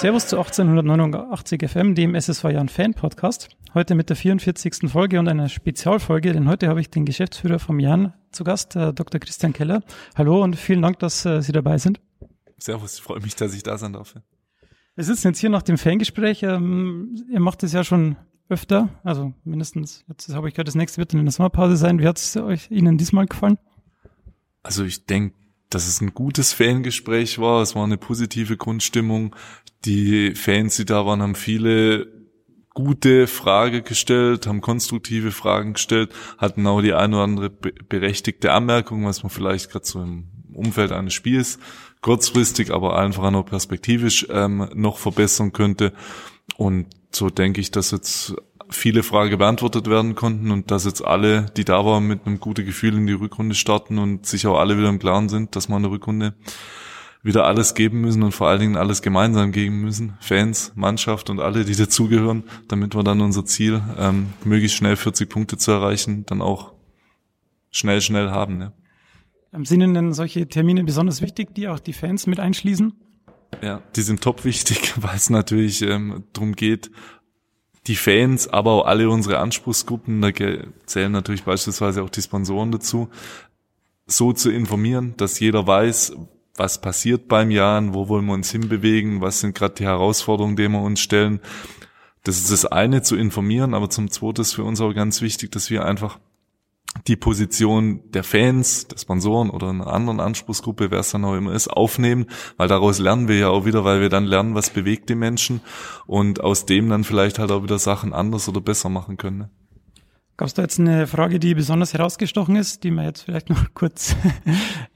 Servus zu 1889 FM, dem SSV Jahren Fan Podcast. Heute mit der 44. Folge und einer Spezialfolge, denn heute habe ich den Geschäftsführer vom Jan zu Gast, äh, Dr. Christian Keller. Hallo und vielen Dank, dass äh, Sie dabei sind. Servus, ich freue mich, dass ich da sein darf. Wir sitzen jetzt hier nach dem Fangespräch. Ähm, ihr macht es ja schon öfter, also mindestens, jetzt habe ich gehört, das nächste wird dann in der Sommerpause sein. Wie hat es euch Ihnen diesmal gefallen? Also ich denke, dass es ein gutes Fangespräch war. Es war eine positive Grundstimmung. Die Fans, die da waren, haben viele gute Frage gestellt, haben konstruktive Fragen gestellt, hatten auch die eine oder andere berechtigte Anmerkung, was man vielleicht gerade so im Umfeld eines Spiels kurzfristig, aber einfach auch perspektivisch ähm, noch verbessern könnte. Und so denke ich, dass jetzt viele Fragen beantwortet werden konnten und dass jetzt alle, die da waren, mit einem guten Gefühl in die Rückrunde starten und sich auch alle wieder im Klaren sind, dass man in der Rückrunde wieder alles geben müssen und vor allen Dingen alles gemeinsam geben müssen. Fans, Mannschaft und alle, die dazugehören, damit wir dann unser Ziel, ähm, möglichst schnell 40 Punkte zu erreichen, dann auch schnell, schnell haben. Ne? Sind denn solche Termine besonders wichtig, die auch die Fans mit einschließen? Ja, die sind top wichtig, weil es natürlich ähm, darum geht, die Fans, aber auch alle unsere Anspruchsgruppen, da zählen natürlich beispielsweise auch die Sponsoren dazu, so zu informieren, dass jeder weiß, was passiert beim Jahren, wo wollen wir uns hinbewegen, was sind gerade die Herausforderungen, die wir uns stellen. Das ist das eine, zu informieren, aber zum zweiten ist für uns auch ganz wichtig, dass wir einfach die Position der Fans, der Sponsoren oder einer anderen Anspruchsgruppe, wer es dann auch immer ist, aufnehmen, weil daraus lernen wir ja auch wieder, weil wir dann lernen, was bewegt die Menschen und aus dem dann vielleicht halt auch wieder Sachen anders oder besser machen können. Ne? Gab es da jetzt eine Frage, die besonders herausgestochen ist, die man jetzt vielleicht noch kurz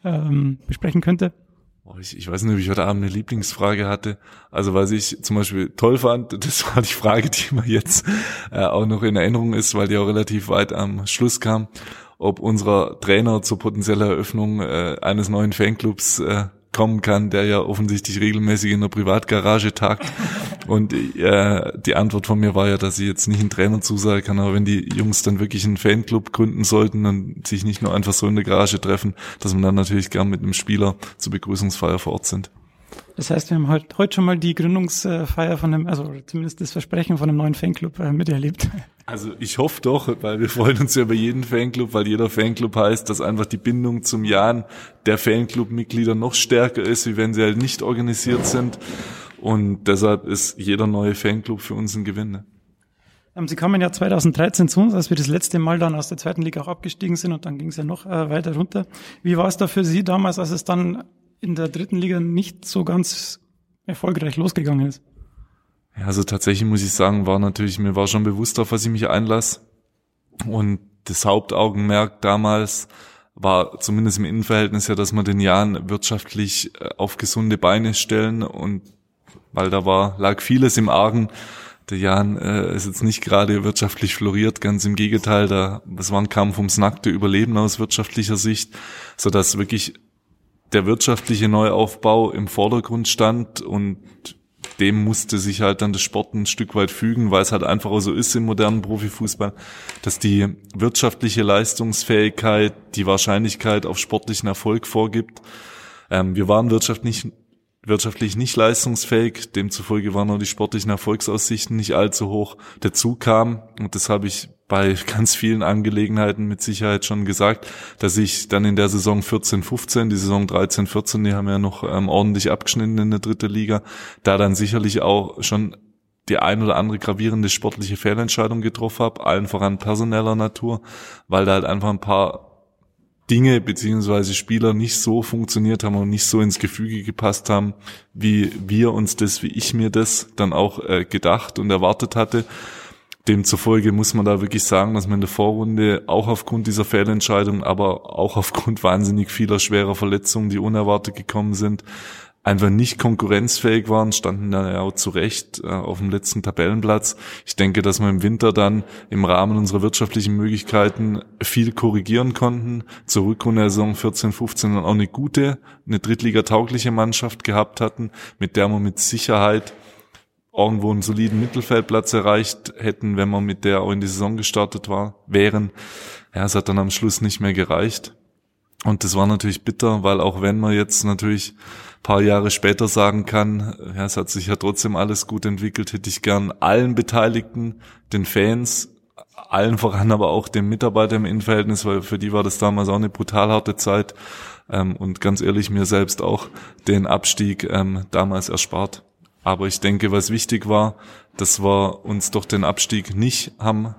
ähm, besprechen könnte? Ich, ich weiß nicht, ob ich heute Abend eine Lieblingsfrage hatte. Also was ich zum Beispiel toll fand, das war die Frage, die mir jetzt äh, auch noch in Erinnerung ist, weil die auch relativ weit am Schluss kam, ob unser Trainer zur potenziellen Eröffnung äh, eines neuen Fanclubs äh, kommen kann, der ja offensichtlich regelmäßig in der Privatgarage tagt. Und äh, die Antwort von mir war ja, dass ich jetzt nicht einen Trainer zusagen kann, aber wenn die Jungs dann wirklich einen Fanclub gründen sollten und sich nicht nur einfach so in der Garage treffen, dass man dann natürlich gern mit einem Spieler zur Begrüßungsfeier vor Ort sind. Das heißt, wir haben halt heute schon mal die Gründungsfeier von dem, also zumindest das Versprechen von einem neuen Fanclub äh, miterlebt. Also ich hoffe doch, weil wir freuen uns ja über jeden Fanclub, weil jeder Fanclub heißt, dass einfach die Bindung zum Jan der Fanclub-Mitglieder noch stärker ist, wie wenn sie halt nicht organisiert sind. Und deshalb ist jeder neue Fanclub für uns ein Gewinn. Ne? Ähm, sie kamen ja 2013 zu uns, als wir das letzte Mal dann aus der zweiten Liga auch abgestiegen sind und dann ging es ja noch äh, weiter runter. Wie war es da für Sie damals, als es dann in der dritten Liga nicht so ganz erfolgreich losgegangen ist? Ja, also tatsächlich muss ich sagen, war natürlich, mir war schon bewusst, auf was ich mich einlasse. Und das Hauptaugenmerk damals war zumindest im Innenverhältnis ja, dass wir den Jahren wirtschaftlich äh, auf gesunde Beine stellen und weil da war, lag vieles im Argen. Der Jan äh, ist jetzt nicht gerade wirtschaftlich floriert, ganz im Gegenteil, da, es war ein Kampf ums nackte Überleben aus wirtschaftlicher Sicht, so dass wirklich der wirtschaftliche Neuaufbau im Vordergrund stand und dem musste sich halt dann das Sport ein Stück weit fügen, weil es halt einfach auch so ist im modernen Profifußball, dass die wirtschaftliche Leistungsfähigkeit die Wahrscheinlichkeit auf sportlichen Erfolg vorgibt. Ähm, wir waren wirtschaftlich, wirtschaftlich nicht leistungsfähig, demzufolge waren auch die sportlichen Erfolgsaussichten nicht allzu hoch. Dazu kam, und das habe ich bei ganz vielen Angelegenheiten mit Sicherheit schon gesagt, dass ich dann in der Saison 14, 15, die Saison 13, 14, die haben ja noch ähm, ordentlich abgeschnitten in der dritten Liga, da dann sicherlich auch schon die ein oder andere gravierende sportliche Fehlentscheidung getroffen habe, allen voran personeller Natur, weil da halt einfach ein paar Dinge beziehungsweise Spieler nicht so funktioniert haben und nicht so ins Gefüge gepasst haben, wie wir uns das, wie ich mir das dann auch äh, gedacht und erwartet hatte. Demzufolge muss man da wirklich sagen, dass man in der Vorrunde auch aufgrund dieser Fehlentscheidung, aber auch aufgrund wahnsinnig vieler schwerer Verletzungen, die unerwartet gekommen sind, einfach nicht konkurrenzfähig waren, standen dann ja auch zurecht äh, auf dem letzten Tabellenplatz. Ich denke, dass wir im Winter dann im Rahmen unserer wirtschaftlichen Möglichkeiten viel korrigieren konnten. Zur Rückrunde Saison 14, 15 dann auch eine gute, eine Drittliga-taugliche Mannschaft gehabt hatten, mit der man mit Sicherheit irgendwo einen soliden Mittelfeldplatz erreicht hätten, wenn wir mit der auch in die Saison gestartet war, wären. Ja, es hat dann am Schluss nicht mehr gereicht. Und das war natürlich bitter, weil auch wenn man jetzt natürlich paar Jahre später sagen kann, ja, es hat sich ja trotzdem alles gut entwickelt, hätte ich gern allen Beteiligten, den Fans, allen voran aber auch den Mitarbeitern im Innenverhältnis, weil für die war das damals auch eine brutal harte Zeit ähm, und ganz ehrlich mir selbst auch den Abstieg ähm, damals erspart. Aber ich denke, was wichtig war, dass wir uns doch den Abstieg nicht haben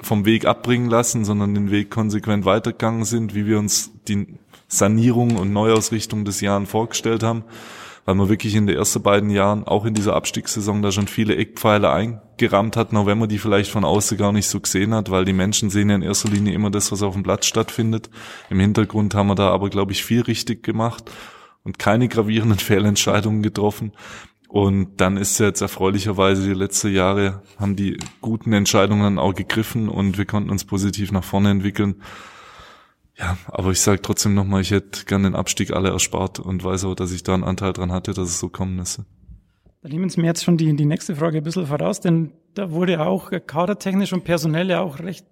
vom Weg abbringen lassen, sondern den Weg konsequent weitergegangen sind, wie wir uns die Sanierung und Neuausrichtung des Jahres vorgestellt haben, weil wir wirklich in den ersten beiden Jahren, auch in dieser Abstiegssaison, da schon viele Eckpfeile eingerammt hatten, auch wenn man die vielleicht von außen gar nicht so gesehen hat, weil die Menschen sehen ja in erster Linie immer das, was auf dem Platz stattfindet. Im Hintergrund haben wir da aber, glaube ich, viel richtig gemacht und keine gravierenden Fehlentscheidungen getroffen. Und dann ist ja jetzt erfreulicherweise die letzten Jahre haben die guten Entscheidungen auch gegriffen und wir konnten uns positiv nach vorne entwickeln. Ja, aber ich sage trotzdem nochmal, ich hätte gern den Abstieg alle erspart und weiß auch, dass ich da einen Anteil dran hatte, dass es so kommen müsse. Da nehmen Sie mir jetzt schon die, die nächste Frage ein bisschen voraus, denn da wurde auch kadertechnisch und personell ja auch recht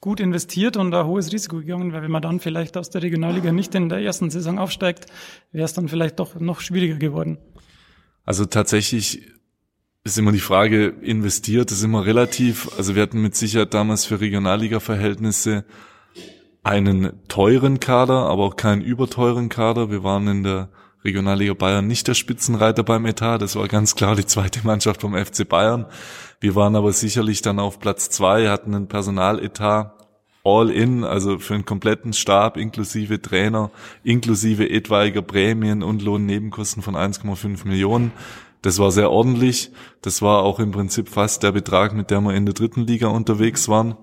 gut investiert und ein hohes Risiko gegangen, weil wenn man dann vielleicht aus der Regionalliga nicht in der ersten Saison aufsteigt, wäre es dann vielleicht doch noch schwieriger geworden. Also tatsächlich ist immer die Frage, investiert ist immer relativ. Also wir hatten mit Sicherheit damals für Regionalliga-Verhältnisse einen teuren Kader, aber auch keinen überteuren Kader. Wir waren in der Regionalliga Bayern nicht der Spitzenreiter beim Etat. Das war ganz klar die zweite Mannschaft vom FC Bayern. Wir waren aber sicherlich dann auf Platz zwei, hatten einen Personaletat all in, also für einen kompletten Stab inklusive Trainer, inklusive etwaiger Prämien und Lohnnebenkosten von 1,5 Millionen. Das war sehr ordentlich. Das war auch im Prinzip fast der Betrag, mit dem wir in der dritten Liga unterwegs waren.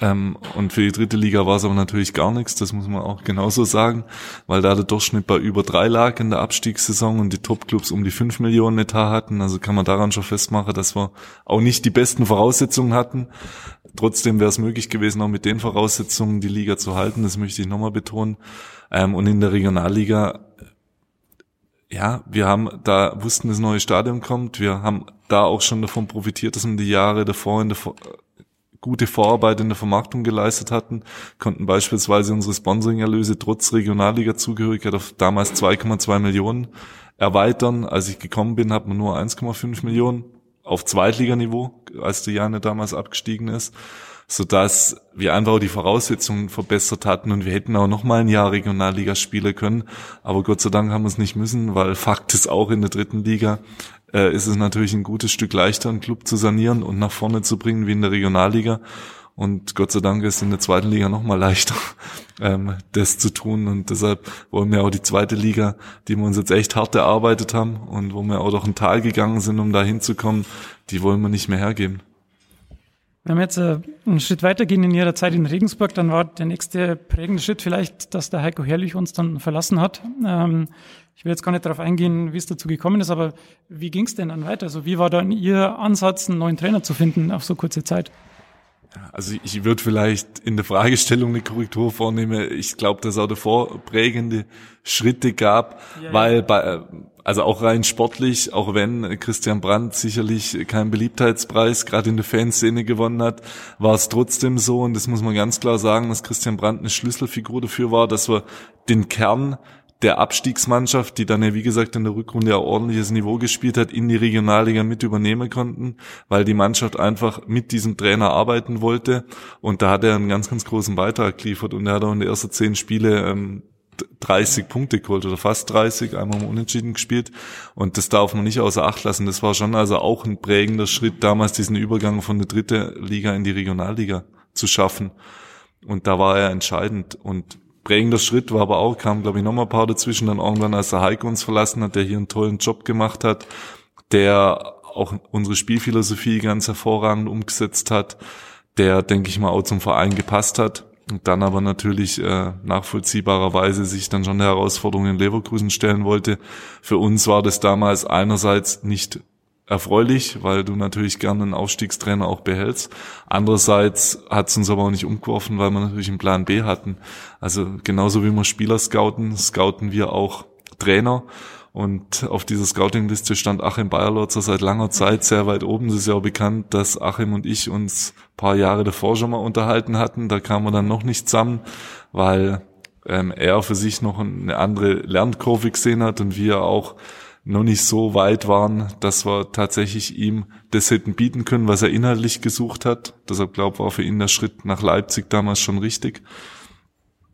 Ähm, und für die dritte Liga war es aber natürlich gar nichts, das muss man auch genauso sagen, weil da der Durchschnitt bei über drei lag in der Abstiegssaison und die Topclubs um die fünf Millionen Etat hatten. Also kann man daran schon festmachen, dass wir auch nicht die besten Voraussetzungen hatten. Trotzdem wäre es möglich gewesen, auch mit den Voraussetzungen die Liga zu halten, das möchte ich nochmal betonen. Ähm, und in der Regionalliga ja, wir haben da wussten, das neue Stadion kommt. Wir haben da auch schon davon profitiert, dass wir die Jahre davor in der gute Vorarbeit in der Vermarktung geleistet hatten, konnten beispielsweise unsere Sponsoring-Erlöse trotz Regionalliga-Zugehörigkeit auf damals 2,2 Millionen erweitern. Als ich gekommen bin, hat man nur 1,5 Millionen auf Zweitliganiveau, als die Jane damals abgestiegen ist, sodass wir einfach die Voraussetzungen verbessert hatten und wir hätten auch noch mal ein Jahr Regionalliga spielen können. Aber Gott sei Dank haben wir es nicht müssen, weil Fakt ist auch in der dritten Liga äh, ist es natürlich ein gutes Stück leichter, einen Club zu sanieren und nach vorne zu bringen wie in der Regionalliga. Und Gott sei Dank ist in der zweiten Liga noch mal leichter, ähm, das zu tun. Und deshalb wollen wir auch die zweite Liga, die wir uns jetzt echt hart erarbeitet haben und wo wir auch durch ein Tal gegangen sind, um da hinzukommen, die wollen wir nicht mehr hergeben. Wenn wir jetzt äh, einen Schritt weitergehen in Ihrer Zeit in Regensburg, dann war der nächste prägende Schritt vielleicht, dass der Heiko Herrlich uns dann verlassen hat. Ähm, ich will jetzt gar nicht darauf eingehen, wie es dazu gekommen ist, aber wie ging es denn dann weiter? Also wie war dann Ihr Ansatz, einen neuen Trainer zu finden auf so kurze Zeit? Also ich würde vielleicht in der Fragestellung eine Korrektur vornehmen. Ich glaube, dass es auch davor prägende Schritte gab, ja, weil bei also auch rein sportlich, auch wenn Christian Brandt sicherlich keinen Beliebtheitspreis gerade in der Fanszene gewonnen hat, war es trotzdem so und das muss man ganz klar sagen, dass Christian Brandt eine Schlüsselfigur dafür war, dass wir den Kern der Abstiegsmannschaft, die dann ja wie gesagt in der Rückrunde ja ordentliches Niveau gespielt hat, in die Regionalliga mit übernehmen konnten, weil die Mannschaft einfach mit diesem Trainer arbeiten wollte. Und da hat er einen ganz, ganz großen Beitrag geliefert. Und er hat auch in den ersten zehn Spiele ähm, 30 Punkte geholt oder fast 30, einmal im Unentschieden gespielt. Und das darf man nicht außer Acht lassen. Das war schon also auch ein prägender Schritt damals, diesen Übergang von der dritten Liga in die Regionalliga zu schaffen. Und da war er entscheidend. Und prägender Schritt war aber auch, kam glaube ich nochmal ein paar dazwischen, dann irgendwann als der Heiko uns verlassen hat, der hier einen tollen Job gemacht hat, der auch unsere Spielphilosophie ganz hervorragend umgesetzt hat, der, denke ich mal, auch zum Verein gepasst hat und dann aber natürlich äh, nachvollziehbarerweise sich dann schon der Herausforderung in Leverkusen stellen wollte. Für uns war das damals einerseits nicht erfreulich, weil du natürlich gerne einen Aufstiegstrainer auch behältst. Andererseits hat es uns aber auch nicht umgeworfen, weil wir natürlich einen Plan B hatten. Also genauso wie wir Spieler scouten, scouten wir auch Trainer. Und auf dieser Scouting-Liste stand Achim Bayerlotzer seit langer Zeit sehr weit oben. Es ist ja auch bekannt, dass Achim und ich uns paar Jahre davor schon mal unterhalten hatten. Da kamen wir dann noch nicht zusammen, weil ähm, er für sich noch eine andere Lernkurve gesehen hat und wir auch noch nicht so weit waren, dass wir tatsächlich ihm das hätten bieten können, was er inhaltlich gesucht hat. Deshalb glaube ich, war für ihn der Schritt nach Leipzig damals schon richtig.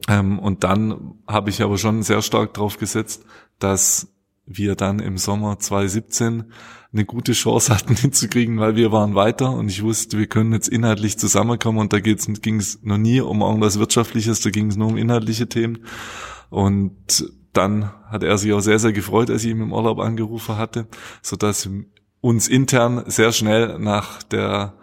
Ähm, und dann habe ich aber schon sehr stark darauf gesetzt, dass wir dann im Sommer 2017 eine gute Chance hatten hinzukriegen, weil wir waren weiter und ich wusste, wir können jetzt inhaltlich zusammenkommen und da ging es noch nie um irgendwas Wirtschaftliches, da ging es nur um inhaltliche Themen. Und dann hat er sich auch sehr, sehr gefreut, als ich ihm im Urlaub angerufen hatte, so dass uns intern sehr schnell nach der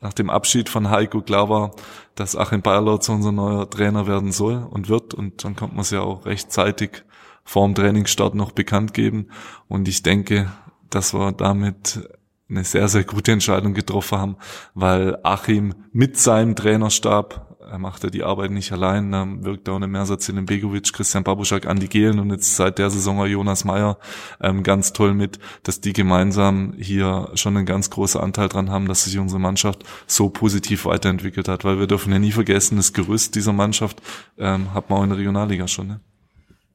nach dem Abschied von Heiko klar war, dass Achim Bayerlotz unser neuer Trainer werden soll und wird. Und dann kommt man es ja auch rechtzeitig vor dem Trainingsstart noch bekannt geben. Und ich denke, dass wir damit eine sehr, sehr gute Entscheidung getroffen haben, weil Achim mit seinem Trainerstab er macht ja die Arbeit nicht allein, da wirkt auch eine in Begovic, Christian Babuschak, Andi Gehlen und jetzt seit der Saison auch Jonas Meyer ähm, ganz toll mit, dass die gemeinsam hier schon einen ganz großen Anteil dran haben, dass sich unsere Mannschaft so positiv weiterentwickelt hat, weil wir dürfen ja nie vergessen, das Gerüst dieser Mannschaft ähm, hat man auch in der Regionalliga schon. Ne?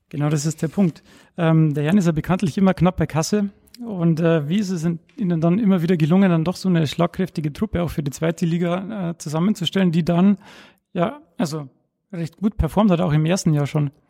Genau, das ist der Punkt. Ähm, der Jan ist ja bekanntlich immer knapp bei Kasse. Und äh, wie ist es Ihnen dann immer wieder gelungen, dann doch so eine schlagkräftige Truppe auch für die zweite Liga äh, zusammenzustellen, die dann ja, also recht gut performt hat, auch im ersten Jahr schon.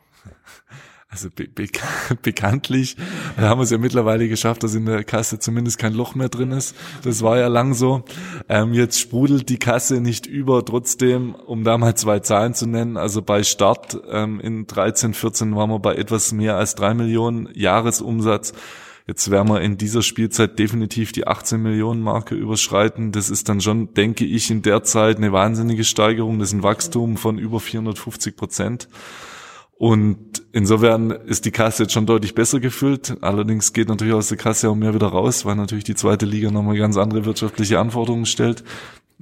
Also be be bekanntlich haben wir es ja mittlerweile geschafft, dass in der Kasse zumindest kein Loch mehr drin ist. Das war ja lang so. Ähm, jetzt sprudelt die Kasse nicht über. Trotzdem, um da mal zwei Zahlen zu nennen, also bei Start ähm, in 13, 14 waren wir bei etwas mehr als drei Millionen Jahresumsatz. Jetzt werden wir in dieser Spielzeit definitiv die 18 Millionen Marke überschreiten. Das ist dann schon, denke ich, in der Zeit eine wahnsinnige Steigerung. Das ist ein Wachstum von über 450 Prozent. Und insofern ist die Kasse jetzt schon deutlich besser gefüllt. Allerdings geht natürlich aus der Kasse auch mehr wieder raus, weil natürlich die zweite Liga nochmal ganz andere wirtschaftliche Anforderungen stellt.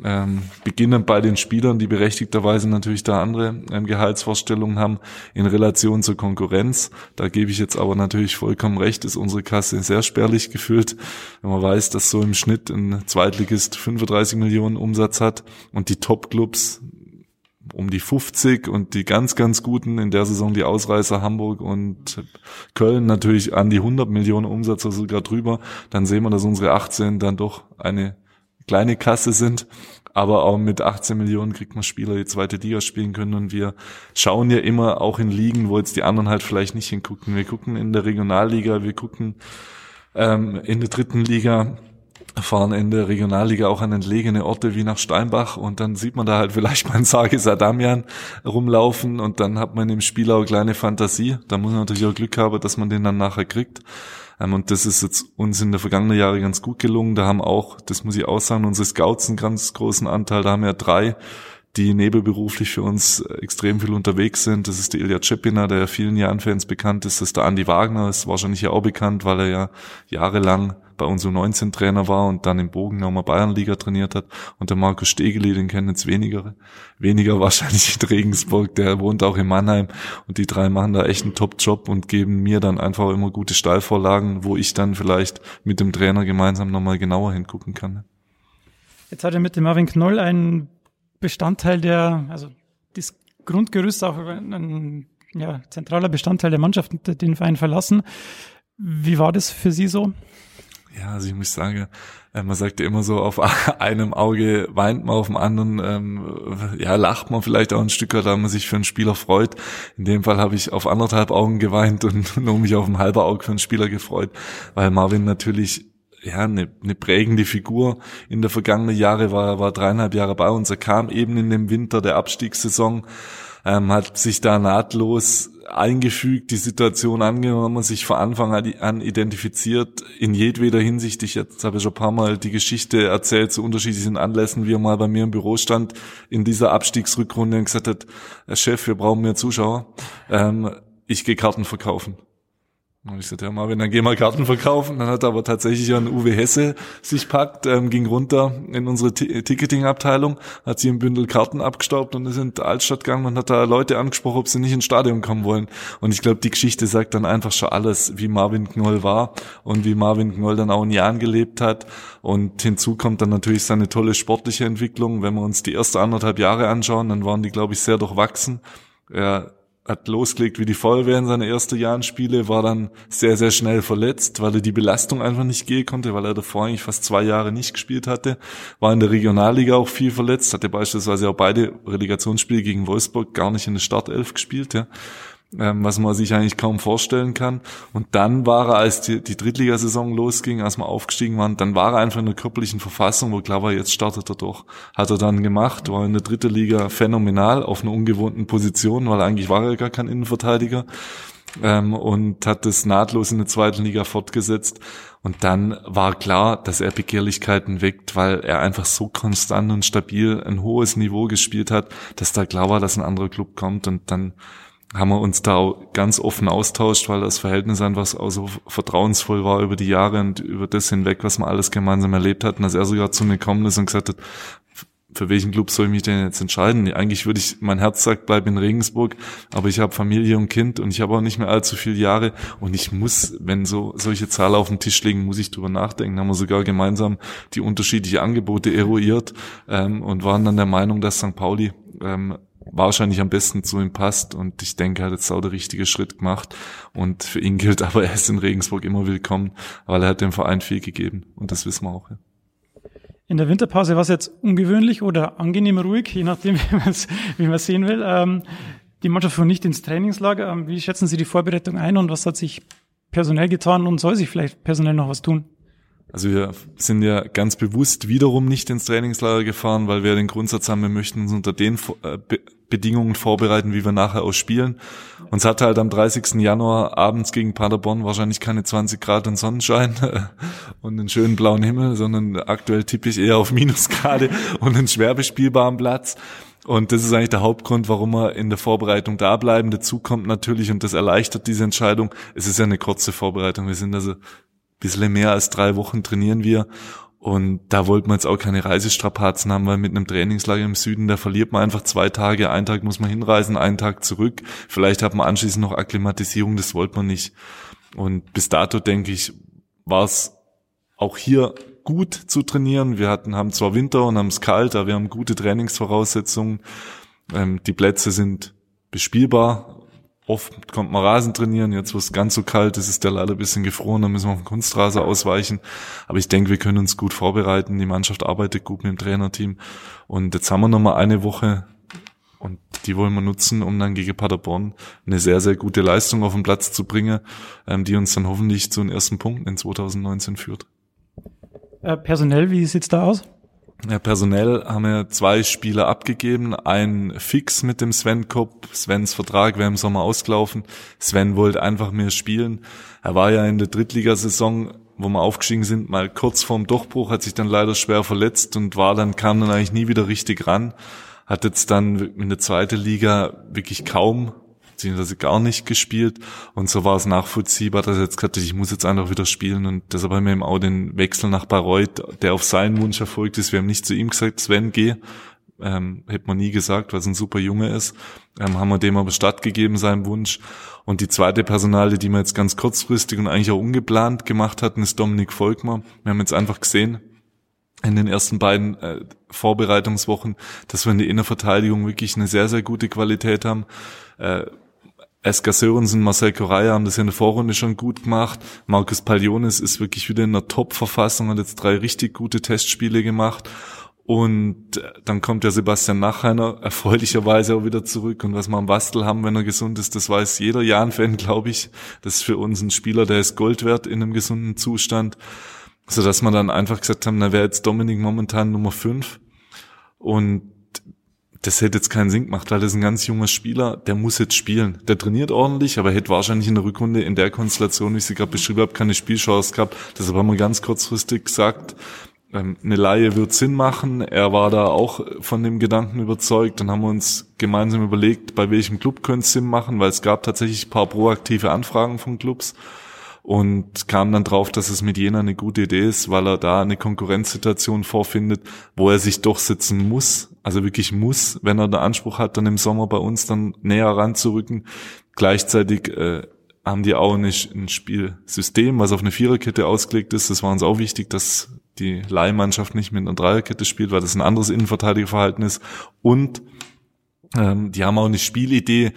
Ähm, beginnen bei den Spielern, die berechtigterweise natürlich da andere ähm, Gehaltsvorstellungen haben in Relation zur Konkurrenz. Da gebe ich jetzt aber natürlich vollkommen recht, ist unsere Kasse sehr spärlich gefüllt. Wenn man weiß, dass so im Schnitt ein Zweitligist 35 Millionen Umsatz hat und die Top-Clubs um die 50 und die ganz, ganz guten in der Saison die Ausreißer Hamburg und Köln natürlich an die 100 Millionen Umsatz oder sogar drüber, dann sehen wir, dass unsere 18 dann doch eine kleine Kasse sind. Aber auch mit 18 Millionen kriegt man Spieler, die zweite Liga spielen können. Und wir schauen ja immer auch in Ligen, wo jetzt die anderen halt vielleicht nicht hingucken. Wir gucken in der Regionalliga, wir gucken ähm, in der dritten Liga, fahren in der Regionalliga auch an entlegene Orte wie nach Steinbach und dann sieht man da halt vielleicht mal einen Sage Sadamian rumlaufen und dann hat man im Spiel auch kleine Fantasie. Da muss man natürlich auch Glück haben, dass man den dann nachher kriegt. Ähm, und das ist jetzt uns in der vergangenen Jahre ganz gut gelungen. Da haben auch, das muss ich auch sagen, unsere Scouts einen ganz großen Anteil. Da haben wir drei, die nebenberuflich für uns extrem viel unterwegs sind. Das ist der Ilya Cepina, der ja vielen Jahren Fans bekannt ist. Das ist der Andy Wagner, ist wahrscheinlich ja auch bekannt, weil er ja jahrelang bei uns U19 Trainer war und dann im Bogen nochmal Bayernliga trainiert hat. Und der Markus Stegeli, den kennen jetzt weniger, weniger wahrscheinlich in Regensburg, der wohnt auch in Mannheim und die drei machen da echt einen Top-Job und geben mir dann einfach immer gute Stallvorlagen, wo ich dann vielleicht mit dem Trainer gemeinsam nochmal genauer hingucken kann. Jetzt hat er mit dem Marvin Knoll einen Bestandteil der, also das Grundgerüst auch ein ja, zentraler Bestandteil der Mannschaft, den Verein verlassen. Wie war das für Sie so? Ja, also ich muss sagen, äh, man sagt ja immer so, auf einem Auge weint man, auf dem anderen ähm, ja, lacht man vielleicht auch ein Stück, da man sich für einen Spieler freut. In dem Fall habe ich auf anderthalb Augen geweint und nur mich auf ein halber Auge für einen Spieler gefreut, weil Marvin natürlich ja, eine, eine prägende Figur in der vergangenen Jahre war, war dreieinhalb Jahre bei uns. Er kam eben in dem Winter der Abstiegssaison, ähm, hat sich da nahtlos eingefügt, die Situation angenommen, sich von Anfang an identifiziert, in jedweder Hinsicht. Ich jetzt habe ich schon ein paar Mal die Geschichte erzählt zu unterschiedlichen Anlässen, wie er mal bei mir im Büro stand in dieser Abstiegsrückrunde und gesagt hat, Chef, wir brauchen mehr Zuschauer. Ähm, ich gehe Karten verkaufen. Und ich sagte, ja Marvin, dann gehen wir Karten verkaufen. Dann hat aber tatsächlich ein Uwe Hesse sich packt, ähm, ging runter in unsere Ticketing-Abteilung, hat sie im Bündel Karten abgestaubt und ist in die Altstadt gegangen und hat da Leute angesprochen, ob sie nicht ins Stadion kommen wollen. Und ich glaube, die Geschichte sagt dann einfach schon alles, wie Marvin Knoll war und wie Marvin Knoll dann auch in Jahren gelebt hat. Und hinzu kommt dann natürlich seine tolle sportliche Entwicklung. Wenn wir uns die ersten anderthalb Jahre anschauen, dann waren die, glaube ich, sehr durchwachsen. Er hat losgelegt wie die Feuerwehr in seine ersten Jahren Spiele, war dann sehr, sehr schnell verletzt, weil er die Belastung einfach nicht gehen konnte, weil er davor eigentlich fast zwei Jahre nicht gespielt hatte, war in der Regionalliga auch viel verletzt, hatte beispielsweise auch beide Relegationsspiele gegen Wolfsburg gar nicht in der Startelf gespielt, ja ähm, was man sich eigentlich kaum vorstellen kann. Und dann war er, als die, die Drittligasaison losging, als wir aufgestiegen waren, dann war er einfach in einer körperlichen Verfassung, wo klar war, jetzt startet er doch. Hat er dann gemacht, war in der dritten Liga phänomenal auf einer ungewohnten Position, weil eigentlich war er gar kein Innenverteidiger. Ähm, und hat das nahtlos in der zweiten Liga fortgesetzt. Und dann war klar, dass er Begehrlichkeiten weckt, weil er einfach so konstant und stabil ein hohes Niveau gespielt hat, dass da klar war, dass ein anderer Club kommt. Und dann haben wir uns da ganz offen austauscht, weil das Verhältnis einfach so vertrauensvoll war über die Jahre und über das hinweg, was wir alles gemeinsam erlebt hatten, dass er sogar zu mir gekommen ist und gesagt hat, für welchen Club soll ich mich denn jetzt entscheiden? Eigentlich würde ich, mein Herz sagt, bleib in Regensburg, aber ich habe Familie und Kind und ich habe auch nicht mehr allzu viele Jahre und ich muss, wenn so solche Zahlen auf dem Tisch liegen, muss ich drüber nachdenken. Da haben wir sogar gemeinsam die unterschiedlichen Angebote eruiert ähm, und waren dann der Meinung, dass St. Pauli ähm, wahrscheinlich am besten zu ihm passt und ich denke, er hat jetzt auch der richtige Schritt gemacht und für ihn gilt aber, er ist in Regensburg immer willkommen, weil er hat dem Verein viel gegeben und das wissen wir auch. Ja. In der Winterpause war es jetzt ungewöhnlich oder angenehm ruhig, je nachdem, wie man es sehen will. Ähm, die Mannschaft fuhr nicht ins Trainingslager. Ähm, wie schätzen Sie die Vorbereitung ein und was hat sich personell getan und soll sich vielleicht personell noch was tun? Also wir sind ja ganz bewusst wiederum nicht ins Trainingslager gefahren, weil wir den Grundsatz haben, wir möchten uns unter den äh, Bedingungen vorbereiten, wie wir nachher auch spielen. Uns hatte halt am 30. Januar abends gegen Paderborn wahrscheinlich keine 20 Grad und Sonnenschein und einen schönen blauen Himmel, sondern aktuell tippe ich eher auf Minusgrade und einen schwer bespielbaren Platz. Und das ist eigentlich der Hauptgrund, warum wir in der Vorbereitung da bleiben. Dazu kommt natürlich, und das erleichtert diese Entscheidung, es ist ja eine kurze Vorbereitung. Wir sind also bisschen mehr als drei Wochen trainieren wir. Und da wollten wir jetzt auch keine Reisestrapazen haben, weil mit einem Trainingslager im Süden, da verliert man einfach zwei Tage. Einen Tag muss man hinreisen, einen Tag zurück. Vielleicht hat man anschließend noch Akklimatisierung, das wollte man nicht. Und bis dato, denke ich, war es auch hier gut zu trainieren. Wir hatten, haben zwar Winter und haben es kalt, aber wir haben gute Trainingsvoraussetzungen. Ähm, die Plätze sind bespielbar, Oft kommt man Rasen trainieren, jetzt wo es ganz so kalt ist, ist der leider ein bisschen gefroren, dann müssen wir auf den Kunstrasen ausweichen. Aber ich denke, wir können uns gut vorbereiten. Die Mannschaft arbeitet gut mit dem Trainerteam. Und jetzt haben wir noch mal eine Woche und die wollen wir nutzen, um dann gegen Paderborn eine sehr, sehr gute Leistung auf den Platz zu bringen, ähm, die uns dann hoffentlich zu den ersten Punkten in 2019 führt. Äh, personell, wie sieht's da aus? Ja, personell haben wir zwei Spieler abgegeben. Ein Fix mit dem Sven Cup. Svens Vertrag wäre im Sommer ausgelaufen. Sven wollte einfach mehr spielen. Er war ja in der Drittligasaison, wo wir aufgestiegen sind, mal kurz vorm Durchbruch, hat sich dann leider schwer verletzt und war dann, kam dann eigentlich nie wieder richtig ran. Hat jetzt dann in der zweiten Liga wirklich kaum beziehungsweise gar nicht gespielt. Und so war es nachvollziehbar, dass er jetzt gesagt hat, ich muss jetzt einfach wieder spielen. Und deshalb haben wir ihm auch den Wechsel nach Bayreuth, der auf seinen Wunsch erfolgt ist. Wir haben nicht zu ihm gesagt, Sven, geh. Ähm, hätte man nie gesagt, weil es ein super Junge ist. Ähm, haben wir dem aber stattgegeben, seinem Wunsch. Und die zweite Personale, die wir jetzt ganz kurzfristig und eigentlich auch ungeplant gemacht hatten, ist Dominik Volkmar. Wir haben jetzt einfach gesehen, in den ersten beiden äh, Vorbereitungswochen, dass wir in der Innenverteidigung wirklich eine sehr, sehr gute Qualität haben. Äh, Esker Sörensen, Marcel Correa haben das in der Vorrunde schon gut gemacht. Markus Palionis ist wirklich wieder in einer Top-Verfassung, hat jetzt drei richtig gute Testspiele gemacht. Und äh, dann kommt der Sebastian Nachheiner erfreulicherweise auch wieder zurück. Und was wir am Bastel haben, wenn er gesund ist, das weiß jeder Jan-Fan, glaube ich. Das ist für uns ein Spieler, der ist Gold wert in einem gesunden Zustand. So dass wir dann einfach gesagt haben, na, wer jetzt Dominik momentan Nummer fünf. Und das hätte jetzt keinen Sinn gemacht, weil das ist ein ganz junger Spieler, der muss jetzt spielen. Der trainiert ordentlich, aber hätte wahrscheinlich in der Rückrunde in der Konstellation, wie ich sie gerade beschrieben habe, keine Spielchance gehabt. Deshalb haben wir ganz kurzfristig gesagt, ähm, eine Laie wird Sinn machen. Er war da auch von dem Gedanken überzeugt. Dann haben wir uns gemeinsam überlegt, bei welchem Club könnte es Sinn machen, weil es gab tatsächlich ein paar proaktive Anfragen von Clubs und kam dann drauf, dass es mit Jena eine gute Idee ist, weil er da eine Konkurrenzsituation vorfindet, wo er sich durchsetzen muss, also wirklich muss, wenn er den Anspruch hat, dann im Sommer bei uns dann näher ranzurücken. Gleichzeitig äh, haben die auch nicht ein Spielsystem, was auf eine Viererkette ausgelegt ist. Das war uns auch wichtig, dass die Leihmannschaft nicht mit einer Dreierkette spielt, weil das ein anderes Innenverteidigerverhalten ist. Und ähm, die haben auch eine Spielidee,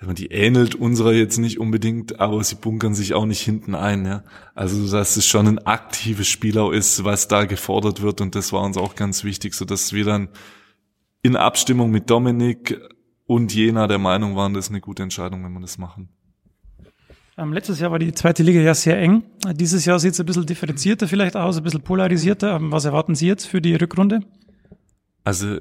die ähnelt unserer jetzt nicht unbedingt, aber sie bunkern sich auch nicht hinten ein. Ja? Also dass es schon ein aktives Spiel auch ist, was da gefordert wird und das war uns auch ganz wichtig, so dass wir dann in Abstimmung mit Dominik und Jena der Meinung waren, das ist eine gute Entscheidung, wenn wir das machen. Ähm, letztes Jahr war die zweite Liga ja sehr eng. Dieses Jahr sieht es ein bisschen differenzierter vielleicht aus, ein bisschen polarisierter. Ähm, was erwarten Sie jetzt für die Rückrunde? Also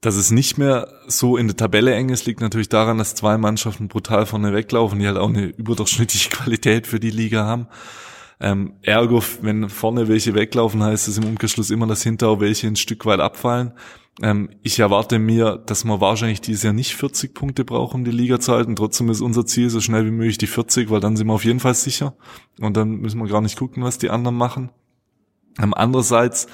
dass es nicht mehr so in der Tabelle eng ist, liegt natürlich daran, dass zwei Mannschaften brutal vorne weglaufen, die halt auch eine überdurchschnittliche Qualität für die Liga haben. Ähm, ergo, wenn vorne welche weglaufen, heißt es im Umkehrschluss immer, dass hinter auch welche ein Stück weit abfallen. Ähm, ich erwarte mir, dass wir wahrscheinlich dieses Jahr nicht 40 Punkte brauchen, um die Liga zu halten. Trotzdem ist unser Ziel so schnell wie möglich die 40, weil dann sind wir auf jeden Fall sicher. Und dann müssen wir gar nicht gucken, was die anderen machen. Ähm, andererseits,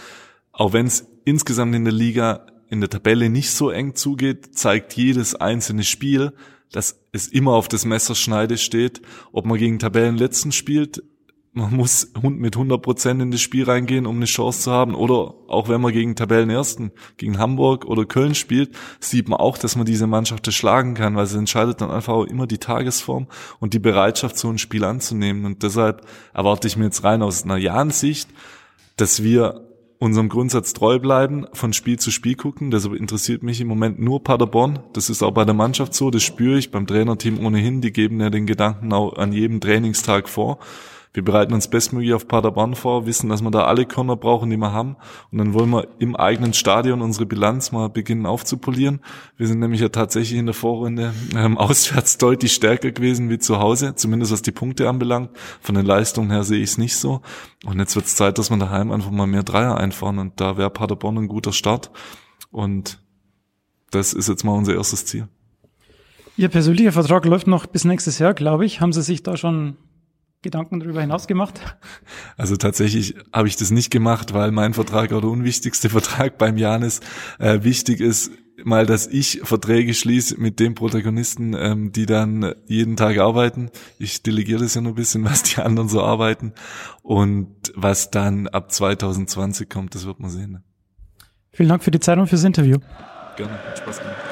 auch wenn es insgesamt in der Liga in der Tabelle nicht so eng zugeht, zeigt jedes einzelne Spiel, dass es immer auf das Messerschneide steht, ob man gegen Tabellenletzten spielt. Man muss mit 100 Prozent in das Spiel reingehen, um eine Chance zu haben. Oder auch wenn man gegen Tabellenersten, gegen Hamburg oder Köln spielt, sieht man auch, dass man diese Mannschaft schlagen kann, weil es entscheidet dann einfach auch immer die Tagesform und die Bereitschaft, so ein Spiel anzunehmen. Und deshalb erwarte ich mir jetzt rein aus einer Jahrensicht, dass wir unserem Grundsatz treu bleiben, von Spiel zu Spiel gucken. Deshalb interessiert mich im Moment nur Paderborn. Das ist auch bei der Mannschaft so, das spüre ich beim Trainerteam ohnehin. Die geben ja den Gedanken auch an jedem Trainingstag vor wir bereiten uns bestmöglich auf Paderborn vor, wissen, dass wir da alle Körner brauchen, die wir haben. Und dann wollen wir im eigenen Stadion unsere Bilanz mal beginnen aufzupolieren. Wir sind nämlich ja tatsächlich in der Vorrunde ähm, auswärts deutlich stärker gewesen wie zu Hause, zumindest was die Punkte anbelangt. Von den Leistungen her sehe ich es nicht so. Und jetzt wird es Zeit, dass wir daheim einfach mal mehr Dreier einfahren. Und da wäre Paderborn ein guter Start. Und das ist jetzt mal unser erstes Ziel. Ihr persönlicher Vertrag läuft noch bis nächstes Jahr, glaube ich. Haben Sie sich da schon Gedanken darüber hinaus gemacht? Also tatsächlich habe ich das nicht gemacht, weil mein Vertrag oder der unwichtigste Vertrag beim Jan ist. Äh, wichtig ist mal, dass ich Verträge schließe mit den Protagonisten, ähm, die dann jeden Tag arbeiten. Ich delegiere das ja nur ein bisschen, was die anderen so arbeiten. Und was dann ab 2020 kommt, das wird man sehen. Vielen Dank für die Zeit und fürs Interview. Gerne, hat Spaß gemacht.